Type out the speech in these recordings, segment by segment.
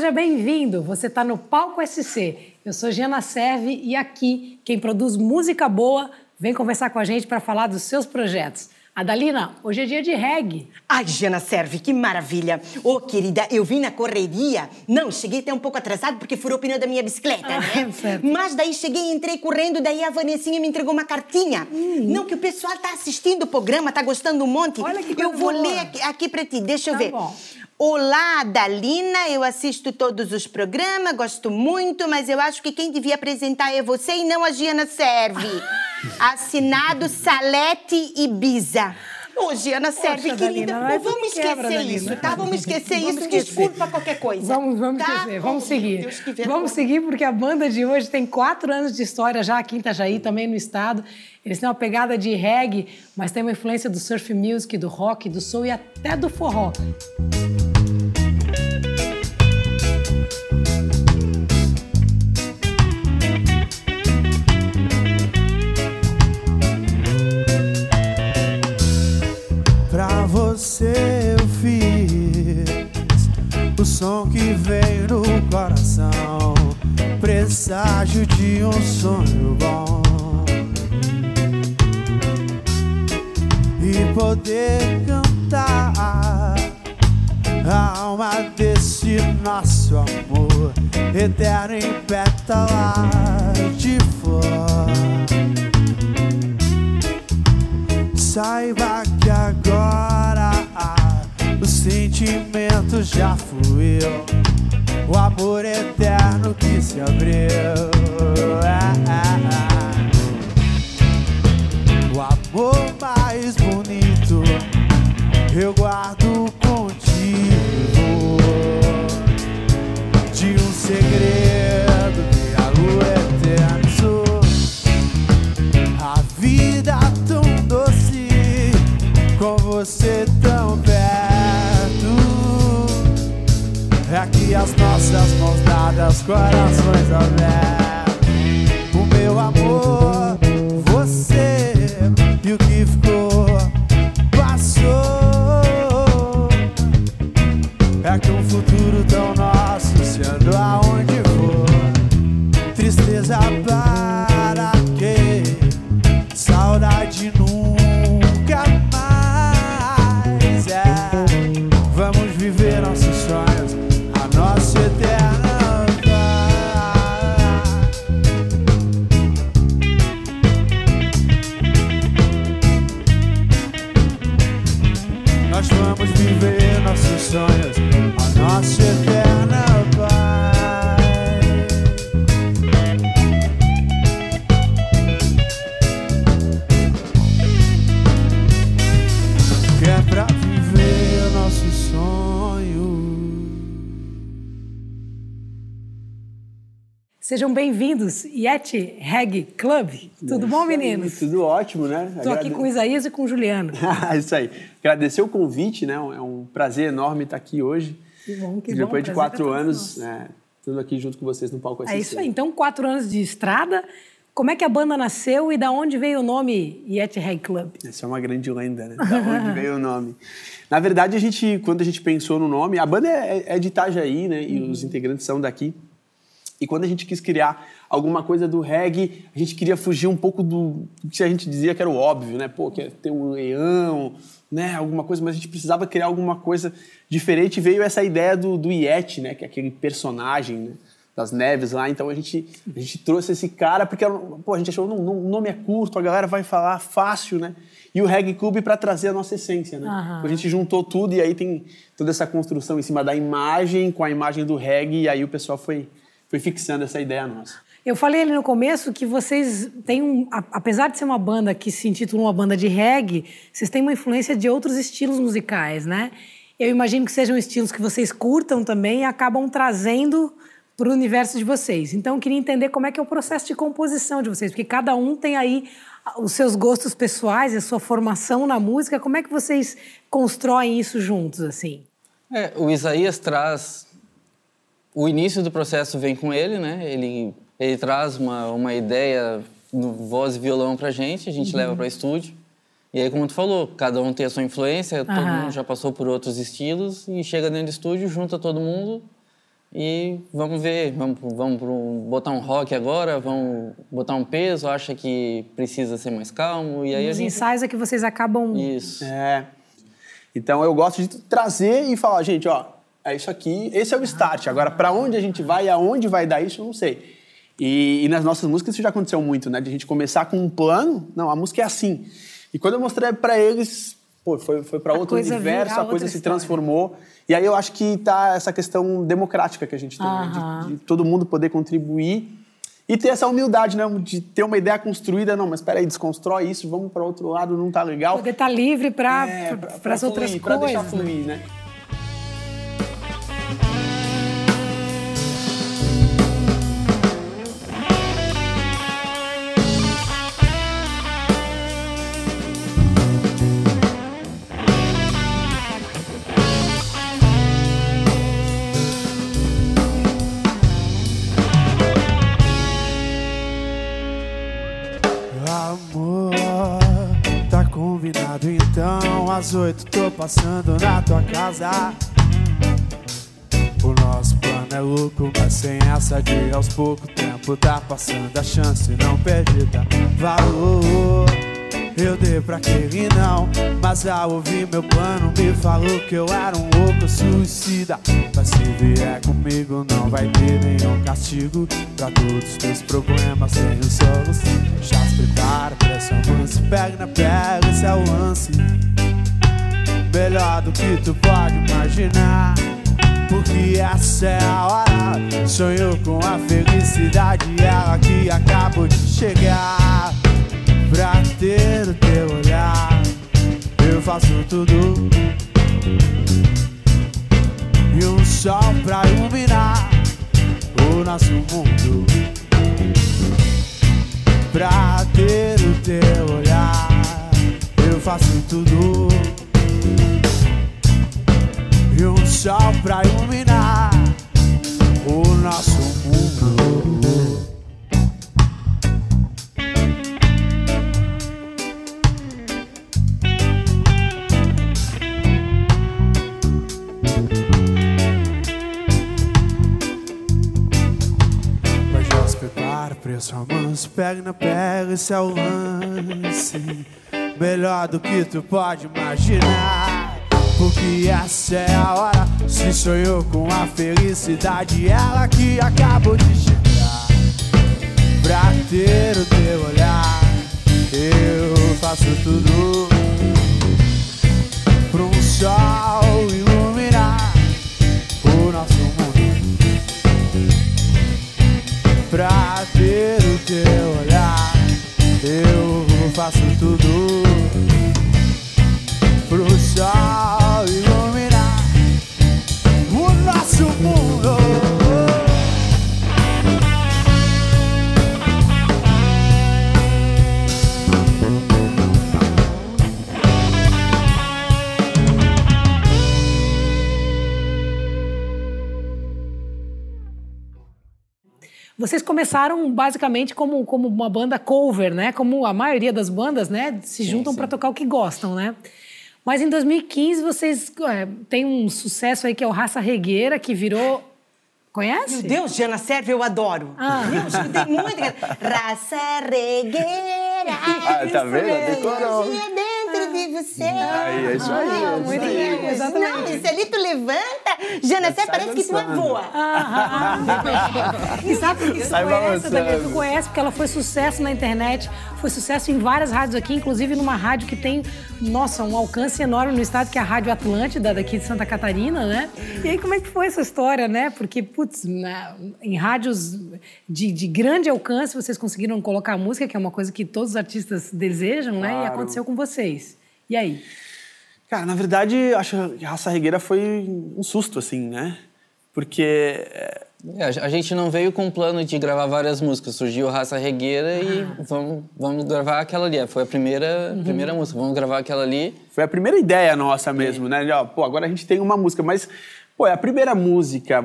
seja bem-vindo. Você está no Palco SC. Eu sou Giana Serve e aqui quem produz música boa vem conversar com a gente para falar dos seus projetos. Adalina, hoje é dia de reggae. Ai, Jana Serve, que maravilha. Ô, oh, querida, eu vim na correria. Não, cheguei até um pouco atrasado porque furou o pneu da minha bicicleta, ah, né? Certo. Mas daí cheguei, entrei correndo, daí a Vanessinha me entregou uma cartinha. Hum. Não, que o pessoal tá assistindo o programa, tá gostando um monte. Olha que Eu vou boa. ler aqui, aqui pra ti, deixa tá eu ver. Bom. Olá, Dalina, eu assisto todos os programas, gosto muito, mas eu acho que quem devia apresentar é você e não a Giana Serve. Assinado Salete Ibiza. Ô, Giana, serve, Poxa, querida. Dalina, vamos quebra, esquecer Dalina. isso, tá? Vamos esquecer Vamos isso. esquecer. Desculpa qualquer coisa. Vamos, vamos tá? esquecer, vamos Oh, seguir. Vamos seguir porque a banda de hoje tem quatro anos de história já aqui em Itajaí, também no estado. Eles têm uma pegada de reggae, mas tem uma influência do surf music, do rock, do soul e até do forró. Pra presságio de um sonho bom. E poder cantar a alma desse nosso amor eterno em pétalas de flor. Saiba que agora o sentimento já fluiu, o amor eterno que se abriu. É, é, é. O amor mais bonito eu guardo contigo de um segredo que a eternizou. A vida tão doce, com você tão as nossas mãos dadas, corações abertos. O meu amor, você e o que ficou, Nós vamos viver nossos sonhos, a nossa eterna Sejam bem-vindos, Yeti Reggae Club. Tudo bom, meninos? Tudo ótimo, né? Estou aqui com o Isaías e com o Juliano. Isso aí. Agradecer o convite, né? É um prazer enorme estar aqui hoje. Que bom, que bom. Depois de quatro é anos, né, tudo aqui junto com vocês no palco É isso aí. Então, quatro anos de estrada. Como é que a banda nasceu e da onde veio o nome Yeti Reggae Club? Essa é uma grande lenda, né? Da onde veio o nome. Na verdade, a gente, quando a gente pensou no nome, a banda é, é de Itajaí, né? E Uhum. os integrantes são daqui. E quando a gente quis criar alguma coisa do reggae, a gente queria fugir um pouco do, que a gente dizia que era o óbvio, né? Pô, quer ter um leão, né? Alguma coisa, mas a gente precisava criar alguma coisa diferente. E veio essa ideia do, do Yeti, né? Que é aquele personagem né? das neves lá. Então a gente, a gente trouxe esse cara porque pô, a gente achou não, não, o nome é curto, a galera vai falar fácil, né? E o Reggae Club para trazer a nossa essência, né? Aham. A gente juntou tudo e aí tem toda essa construção em cima da imagem com a imagem do reggae e aí o pessoal foi, foi fixando essa ideia nossa. Eu falei ali no começo que vocês têm um. Apesar de ser uma banda que se intitula uma banda de reggae, vocês têm uma influência de outros estilos musicais, né? Eu imagino que sejam estilos que vocês curtam também e acabam trazendo para o universo de vocês. Então, eu queria entender como é que é o processo de composição de vocês, porque cada um tem aí os seus gostos pessoais, a sua formação na música. Como é que vocês constroem isso juntos, assim? É, o Isaías traz. O início do processo vem com ele, né? Ele, ele traz uma, uma ideia no voz e violão pra gente, a gente leva para estúdio. E aí, como tu falou, cada um tem a sua influência, todo mundo já passou por outros estilos e chega dentro do estúdio, junta todo mundo E vamos ver, vamos, vamos pro- botar um rock agora, vamos botar um peso, acha que precisa ser mais calmo, e aí Os gente... ensaios é que vocês acabam. Isso. É. Então eu gosto de trazer e falar, gente, ó, é isso aqui, esse é o start. Agora, para onde a gente vai e aonde vai dar isso, eu não sei. E, e nas nossas músicas isso já aconteceu muito, né? De a gente começar com um plano, não, a música é assim. E quando eu mostrei para eles, pô, foi, foi para outro universo, a coisa se história. transformou. E aí eu acho que tá essa questão democrática que a gente tem, né? De, de todo mundo poder contribuir e ter essa humildade, né? De ter uma ideia construída, não, mas espera aí, desconstrói isso, vamos para outro lado, não tá legal. Poder estar livre para É, para as outras fluir, pra coisas. deixar fluir, né? Às oito tô passando na tua casa. O nosso plano é louco, mas sem essa de aos pouco tempo tá passando a chance não perdida. Valor, eu dei pra aquele não, mas ao ouvir meu plano me falou que eu era um louco suicida. Mas se vier comigo não vai ter nenhum castigo pra todos os teus problemas tenho solução. Já se prepara pra essa lance, pega na pega, esse é o lance. Melhor do que tu pode imaginar. Porque essa é a hora. Sonhou com a felicidade, ela que acabou de chegar. Pra ter o teu olhar, eu faço tudo. E um sol pra iluminar o nosso mundo. Pra ter o teu olhar, eu faço tudo e um sol pra iluminar o nosso mundo. Prepara esse romance Pega na pega, esse é o lance Melhor do que tu pode imaginar Porque essa é a hora. Se sonhou com a felicidade Ela que acabou de chegar. Pra ter o teu olhar Eu faço tudo um sol iluminar O nosso mundo. Pra ter o teu olhar, eu faço tudo pro sol mundo. Vocês começaram basicamente como, como uma banda cover, né? Como a maioria das bandas, né? Se juntam para tocar o que gostam, né? Mas em 2015 vocês é, têm um sucesso aí que é o Raça Regueira, que virou. Conhece? Meu Deus, Jana Serve, eu adoro. Ah. Eu escutei muito. Raça regueira. Ah, tá vendo? Decorou. De você. Aí, é isso aí, é isso muito aí. bem, exatamente. Não, isso ali tu levanta. Jana sai parece que tu dançando. voa. E sabe por que você Sai conhece. Daniel? Tu conhece porque ela foi sucesso na internet, foi sucesso em várias rádios aqui, inclusive numa rádio que tem, nossa, um alcance enorme no estado, que é a Rádio Atlântida, daqui de Santa Catarina, né? E aí, como é que foi essa história, né? Porque, putz, na- em rádios de, de grande alcance, vocês conseguiram colocar a música, que é uma coisa que todos os artistas desejam, né? E aconteceu com vocês. E aí? Cara, na verdade, acho que a Raça Regueira foi um susto, assim, né? Porque é, É, a gente não veio com o plano de gravar várias músicas. Surgiu Raça Regueira e vamos, vamos gravar aquela ali. Foi a primeira, primeira música. Vamos gravar aquela ali. foi a primeira ideia nossa mesmo, né? De, ó, pô, agora a gente tem uma música, mas, pô, é a primeira música.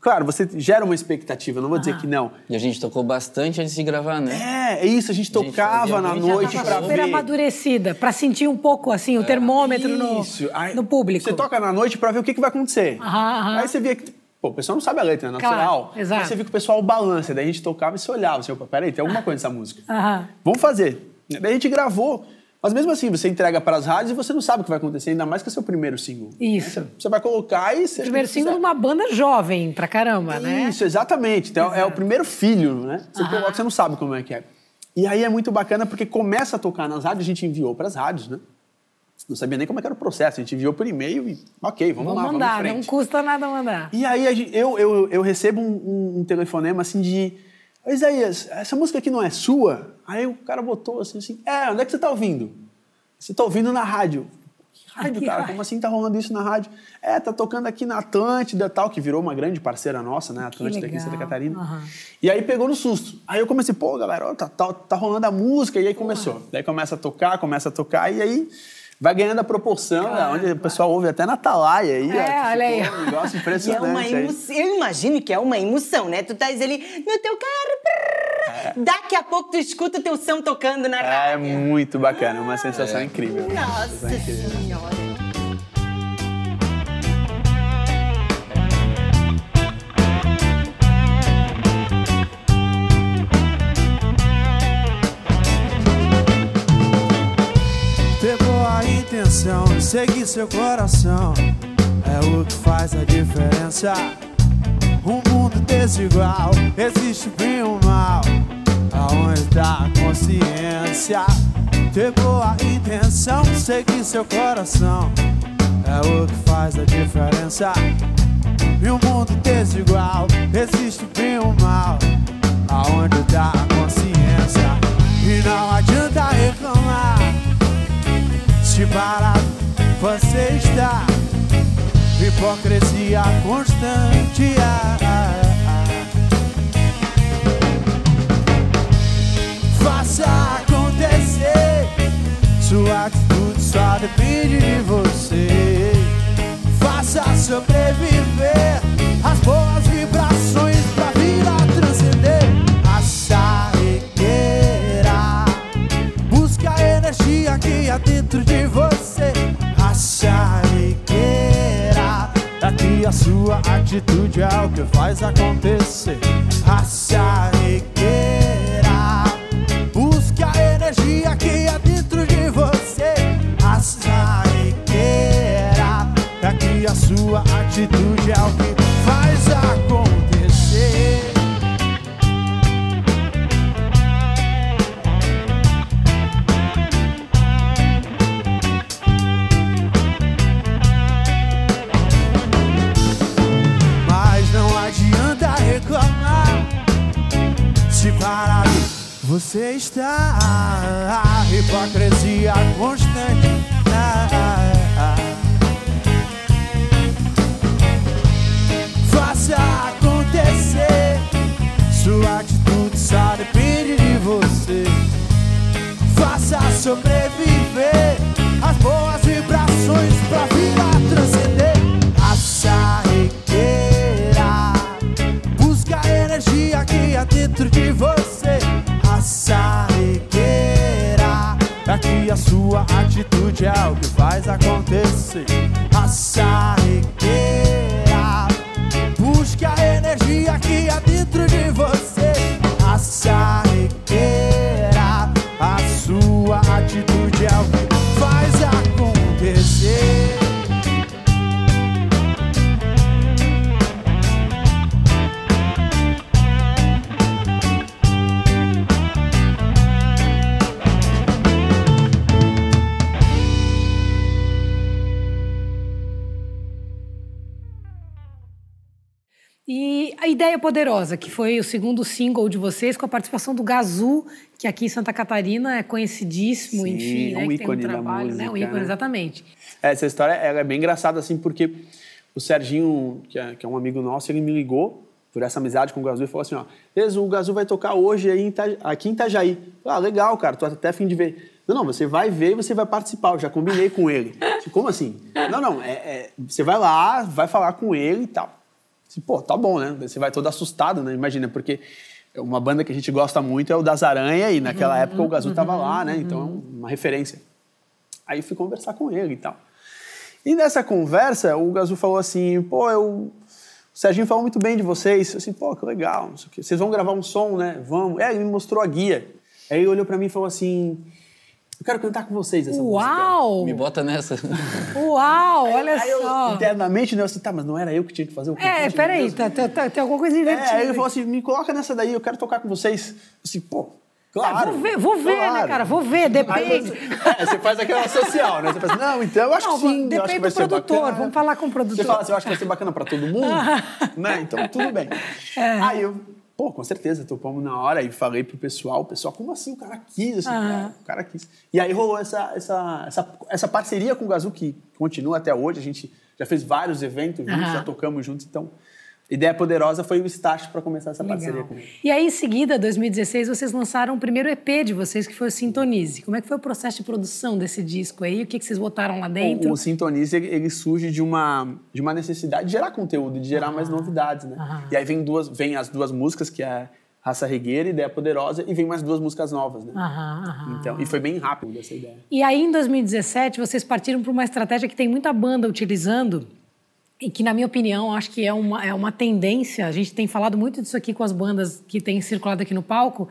Claro, você gera uma expectativa, não vou dizer que não. E a gente tocou bastante antes de gravar, né? É, é isso, a gente tocava fazia na muito- noite Já pra tava super ver. amadurecida, pra sentir um pouco, assim, o termômetro no, Isso. Aí no público. Você toca na noite pra ver o que, que vai acontecer. Aham, aham. Aí você via que, pô, o pessoal não sabe a letra, é natural. Claro, exato. Aí você viu que o pessoal balança, daí a gente tocava e se olhava, assim, opa, peraí, tem alguma coisa nessa música. Aham. Vamos fazer. Daí a gente gravou, mas mesmo assim, você entrega para as rádios e você não sabe o que vai acontecer, ainda mais que é seu primeiro single. Isso. Né? Você vai colocar e... Você Primeiro single de uma banda jovem pra caramba, né? Isso, exatamente. Então, é o primeiro filho, né? Você Aham. coloca, você não sabe como é que é. E aí é muito bacana porque começa a tocar nas rádios, a gente enviou para as rádios, né? Não sabia nem como é que era o processo, a gente enviou por e-mail e ok, vamos, Vamos lá, mandar, vamos em não custa nada mandar. E aí eu, eu, eu recebo um, um- telefonema assim de "Ô, Isaías, essa música aqui não é sua? Aí o cara botou assim, assim, é, onde é que você tá ouvindo? Você tá ouvindo na rádio. Que rádio, Que cara? rádio? Como assim tá rolando isso na rádio? É, tá tocando aqui na Atlântida tal, que virou uma grande parceira nossa, né? Atlântida aqui em Santa. Catarina. Aham. E aí pegou no susto. Aí eu comecei, pô, galera, ó, tá, tá, tá rolando a música, e aí começou. Daí começa a tocar, começa a tocar, e aí vai ganhando a proporção, né, onde o pessoal ouve até na Atalaia aí. É, ó, olha aí. Um negócio é impressionante. aí. emoção. Eu imagino que é uma emoção, né? Tu estás ali no teu carro, prrr, daqui a pouco tu escuta o teu som tocando na É rádio. muito bacana, uma sensação incrível. Nossa Sensação incrível. Senhora. E seguir seu coração é o que faz a diferença. Um mundo desigual, existe bem e o mal. Aonde tá a consciência? Ter boa intenção, seguir seu coração é o que faz a diferença. E um mundo desigual, existe bem e o mal. Aonde tá a consciência? E não adianta reclamar. Se parado você está Hipocrisia constante. Ah, ah, ah. Faça acontecer. Sua atitude só depende de você. Faça sobreviver As boas atitude é o que faz acontecer. A charrequeira. Busque a energia que há dentro de você. A charrequeira. Daqui a sua atitude é o que você está Hipocrisia constante. Faça acontecer. Sua atitude só depende de você. Faça sobreviver Aqui a sua atitude é o que faz acontecer. A charrequeira. Busque a energia que há dentro de você. A charrequeira. A sua atitude é o que Ideia Poderosa, que foi o segundo single de vocês, com a participação do Gazu, que aqui em Santa Catarina é conhecidíssimo, Sim, enfim, né, um que tem um ícone da trabalho, né? Um música, ícone, né? exatamente. Essa história é bem engraçada, assim, porque o Serginho, que é, que é um amigo nosso, ele me ligou por essa amizade com o Gazu e falou assim, ó, o Gazu vai tocar hoje aí aqui em Itajaí. Ah, legal, cara, tô até fim de ver. Não, não, você vai ver e você vai participar, eu já combinei com ele. Disse, Como assim? Não, não, é, é, você vai lá, vai falar com ele e tal. Pô, tá bom, né? Você vai todo assustado, né? Imagina, porque uma banda que a gente gosta muito é o Das Aranha e naquela época o Gazu tava lá, né? Então é uma referência. Aí fui conversar com ele e tal. E nessa conversa, o Gazu falou assim: pô, eu. o Serginho falou muito bem de vocês. Eu assim, pô, que legal, não sei o quê. Vocês vão gravar um som, né? Vamos. É, ele me mostrou a guia. Aí ele olhou pra mim e falou assim, eu quero cantar com vocês essa Uau! música. Me bota nessa. Uau, olha aí eu, só. internamente, né, eu assim, tá, mas não era eu que tinha que fazer o É, peraí, tá, tá, tá- tem alguma coisa invertida. É, aí ele aí. falou assim, me coloca nessa daí, eu quero tocar com vocês. Eu assim, pô, claro. Ah, vou ver, vou ver, né, claro. cara? Vou ver, Aí depende. você, é, você faz aquela social, né? Você faz, não, então eu acho Não, que sim, eu acho depende que vai do ser produtor, bacana. vamos falar com o produtor. Você fala assim, eu acho que vai ser bacana pra todo mundo, né? Então tudo bem. É. Aí eu, pô, com certeza, topamos na hora e falei pro pessoal, o pessoal, como assim? O cara quis, assim, Aham. é, o cara quis. E aí rolou essa, essa, essa, essa parceria com o Gazu que continua até hoje, a gente já fez vários eventos juntos, Aham. já tocamos juntos, então... Ideia Poderosa foi o start para começar essa parceria Legal. com ele. E aí, em seguida, 2016, vocês lançaram o primeiro EP de vocês, que foi o Sintonize. Como é que foi o processo de produção desse disco aí? O que, que vocês botaram lá dentro? O, o Sintonize, ele, surge de uma, de uma necessidade de gerar conteúdo, de gerar mais novidades, né? aham. E aí vem, duas, vem as duas músicas, que é Raça Regueira, Ideia Poderosa, e vem mais duas músicas novas, né? Aham, aham. Então, e foi bem rápido essa ideia. E aí, em 2017, vocês partiram para uma estratégia que tem muita banda utilizando e que, na minha opinião, acho que é uma, é uma tendência. A gente tem falado muito disso aqui com as bandas que têm circulado aqui no palco,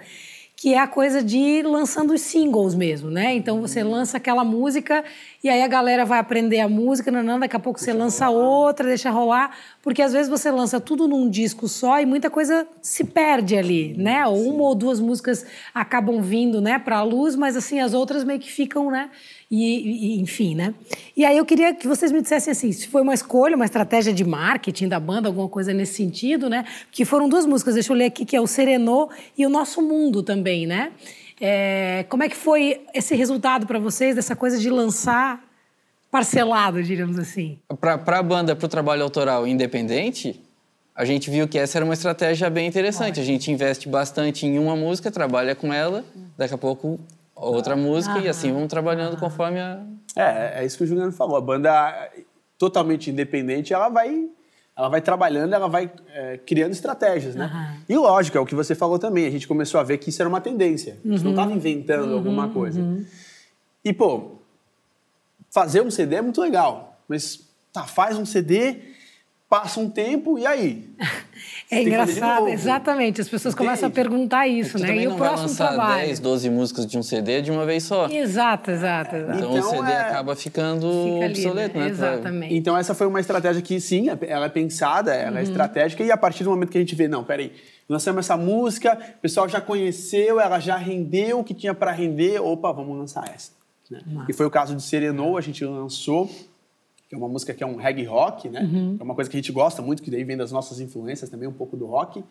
que é a coisa de ir lançando os singles mesmo, né? Então você lança aquela música e aí a galera vai aprender a música, não, daqui a pouco você lança outra, deixa rolar, porque às vezes você lança tudo num disco só e muita coisa se perde ali, né? Ou uma ou duas músicas acabam vindo, né, para a luz, mas assim as outras meio que ficam, né? E, e, enfim, né? E aí eu queria que vocês me dissessem assim, se foi uma escolha, uma estratégia de marketing da banda, alguma coisa nesse sentido, né? Que foram duas músicas, deixa eu ler aqui, que é o Serenô e o Nosso Mundo também, né? É, como é que foi esse resultado para vocês dessa coisa de lançar parcelado, diríamos assim? Para a banda, para o trabalho autoral independente, a gente viu que essa era uma estratégia bem interessante. A gente investe bastante em uma música, trabalha com ela, daqui a pouco outra música e assim vamos trabalhando conforme a. É, é isso que o Juliano falou. A banda totalmente independente, ela vai, ela vai trabalhando, ela vai é, criando estratégias, né? Aham. E lógico, é o que você falou também. A gente começou a ver que isso era uma tendência. A gente não estava inventando alguma coisa. E, pô, fazer um CD é muito legal. Mas, tá, faz um CD, passa um tempo, e aí? É engraçado, exatamente. As pessoas Entende? começam a perguntar isso, Tu né? E não o vai próximo lançar trabalho. 10, 12 músicas de um CD de uma vez só. Exato, exato. exato. Então, Então, o CD é- acaba ficando Fica ali, obsoleto, né? Exatamente. Então essa foi uma estratégia que sim, ela é pensada, ela é estratégica e a partir do momento que a gente vê, não, peraí, lançamos essa música, o pessoal já conheceu, ela já rendeu o que tinha para render, opa, vamos lançar essa. né? E foi o caso de Serenou, a gente lançou, que é uma música que é um reggae rock, né? É uma coisa que a gente gosta muito, que daí vem das nossas influências também, um pouco do rock.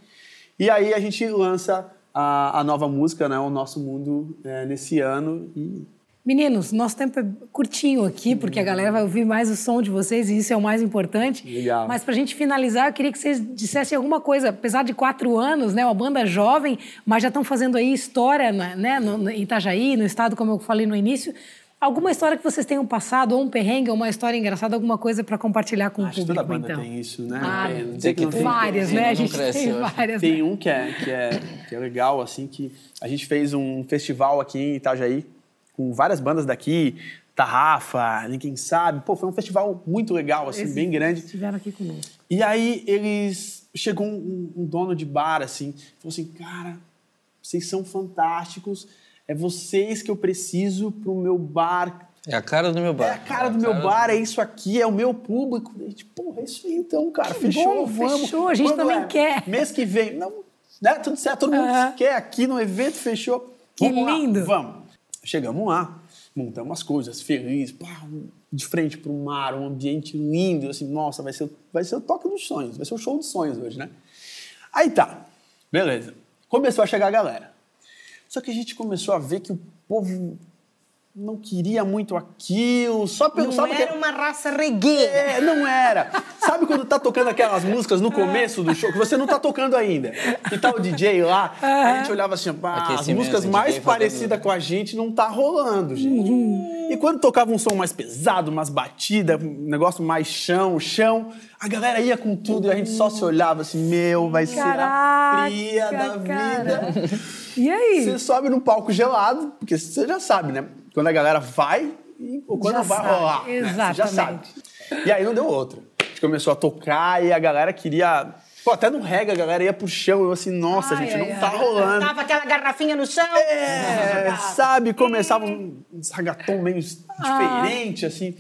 E aí a gente lança a, a nova música, né? O Nosso Mundo, é, nesse ano e Meninos, nosso tempo é curtinho aqui, porque a galera vai ouvir mais o som de vocês e isso é o mais importante. Legal. Mas para a gente finalizar, eu queria que vocês dissessem alguma coisa. Apesar de quatro anos, né, uma banda jovem, mas já estão fazendo aí história né, no, no, em Itajaí, no estado, como eu falei no início. Alguma história que vocês tenham passado, ou um perrengue, ou uma história engraçada, alguma coisa para compartilhar com acho o que toda público, banda então. tem isso, né? Ah, É, tem tem. Várias, Sim, né? A gente cresce, tem várias. Tem né? um que é, que, é, que é legal, assim, que a gente fez um festival aqui em Itajaí com várias bandas daqui, Tarrafa, Ninguém Sabe. Pô, foi um festival muito legal, assim, Esses bem grande. Estiveram aqui conosco. E aí eles... Chegou um, um dono de bar, assim, falou assim, cara, vocês são fantásticos, é vocês que eu preciso pro meu bar É a cara do meu bar. é a cara do meu bar, é isso aqui, é o meu público. E, tipo, porra, é isso aí então, cara. Que fechou, bom, vamos. fechou, a gente Quando também é? quer. Mês que vem. Não, né? Tudo certo, todo mundo quer aqui no evento, fechou. Que Vamos lá, lindo. vamos. Chegamos lá, montamos as coisas, felizes, pá, de frente para o mar, um ambiente lindo, assim, nossa, vai ser, o- vai ser o toque dos sonhos, vai ser o show dos sonhos hoje, né? Aí tá, beleza. Começou a chegar a galera. Só que a gente começou a ver que o povo não queria muito aquilo, só pelo... Não sabe era que- uma raça regueira. é, não era. Sabe quando tá tocando aquelas músicas no começo do show, que você não tá tocando ainda? E tá o DJ lá, a gente olhava assim, pá, as músicas mais parecidas com a gente não tá rolando, gente. E quando tocava um som mais pesado, umas batidas, um negócio mais chão, chão, a galera ia com tudo e a gente só se olhava assim, meu, vai ser a Caraca, fria da cara. vida. E aí? Você sobe num palco gelado, porque você já sabe, né? Quando a galera vai e ou quando Já vai sabe, rolar. né? Você já sabe. exatamente. E aí não deu outra. A gente começou a tocar e a galera queria. Pô, até no reggae a galera ia pro chão. Eu assim, nossa, Ai, gente, ai, não ai. tá rolando. Tava aquela garrafinha no chão. É, sabe? Começava um ragaton meio diferente, assim.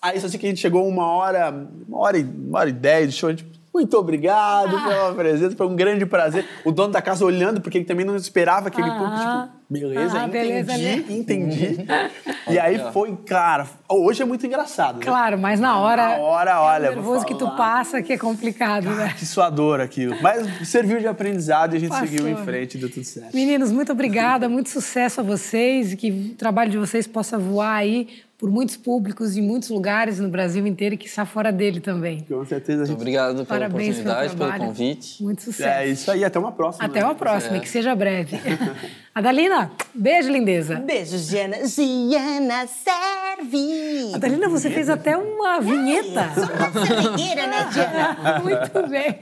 Aí só sei que a gente chegou uma hora, uma hora e, uma hora e dez de show, a gente, muito obrigado pela presença, foi um grande prazer. O dono da casa olhando, porque ele também não esperava aquele público, Ah. tipo, beleza, Ah, beleza, entendi, né? entendi. e aí foi, cara, hoje é muito engraçado, né? Claro, mas na hora. Na hora, olha, É o nervoso que tu passa que é complicado, né? Que suador aquilo. Mas serviu de aprendizado e a gente Passou. seguiu em frente e deu tudo certo. Meninos, muito obrigada, muito sucesso a vocês e que o trabalho de vocês possa voar aí por muitos públicos em muitos lugares no Brasil inteiro e que está fora dele também. Com certeza gente... obrigado pela Parabéns pelo oportunidade, pelo trabalho. convite. Muito sucesso. É isso aí, até uma próxima. Até né? uma próxima, É. que seja breve. Adalina, beijo, lindeza. Beijo, Giana. Giana serve. Adalina, você fez até uma vinheta. Cervejeira, né, Giana? muito bem.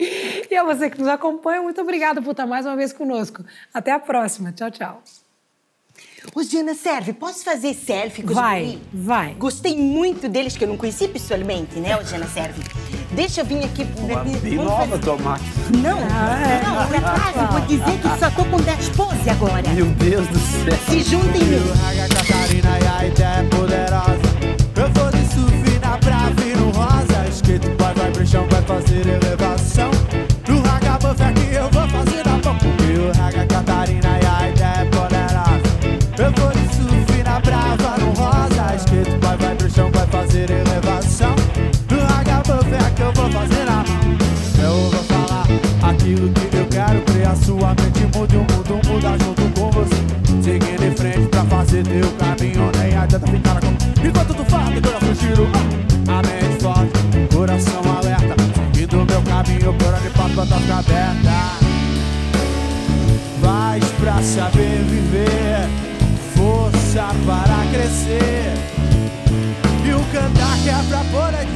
E a você que nos acompanha, muito obrigada por estar mais uma vez conosco. Até a próxima. Tchau, tchau. Ô, Giana, serve. Posso fazer selfie com os Vai, guri? vai. Gostei muito deles, que eu não conheci pessoalmente, né, ô Giana Serve? Deixa eu vir aqui. Uma Vamos bem nova máquina. Não, não, por acaso, vou dizer que só tô com 10 pose agora. Meu Deus do céu. Se juntem em sua mente, mude o mundo, muda junto com você. Seguindo em frente pra fazer teu caminho, nem adianta ficar com. Enquanto tu fala, coração giro. A mente forte, coração alerta. Seguindo meu caminho, por onde passo, pra ficar aberta. Faz pra saber viver, força para crescer. E o cantar que é pra poder dizer.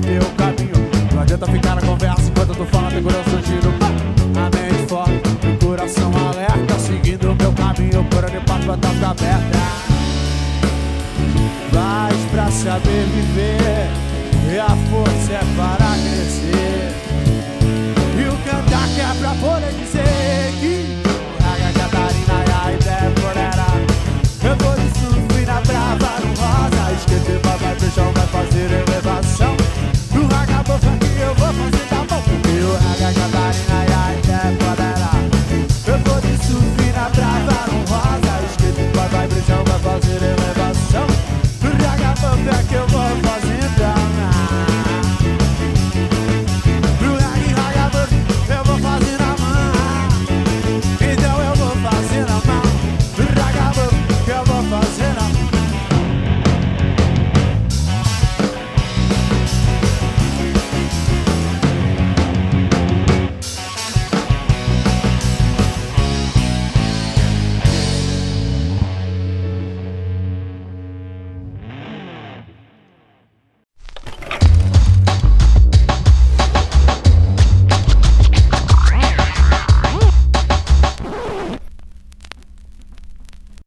Fazer teu caminho. Não adianta ficar na conversa enquanto eu tô falando e coração giro. A mente forte o coração alerta. Seguindo o meu caminho, por onde passo vai estar aberta. Vais pra saber viver. E a força é para like a light.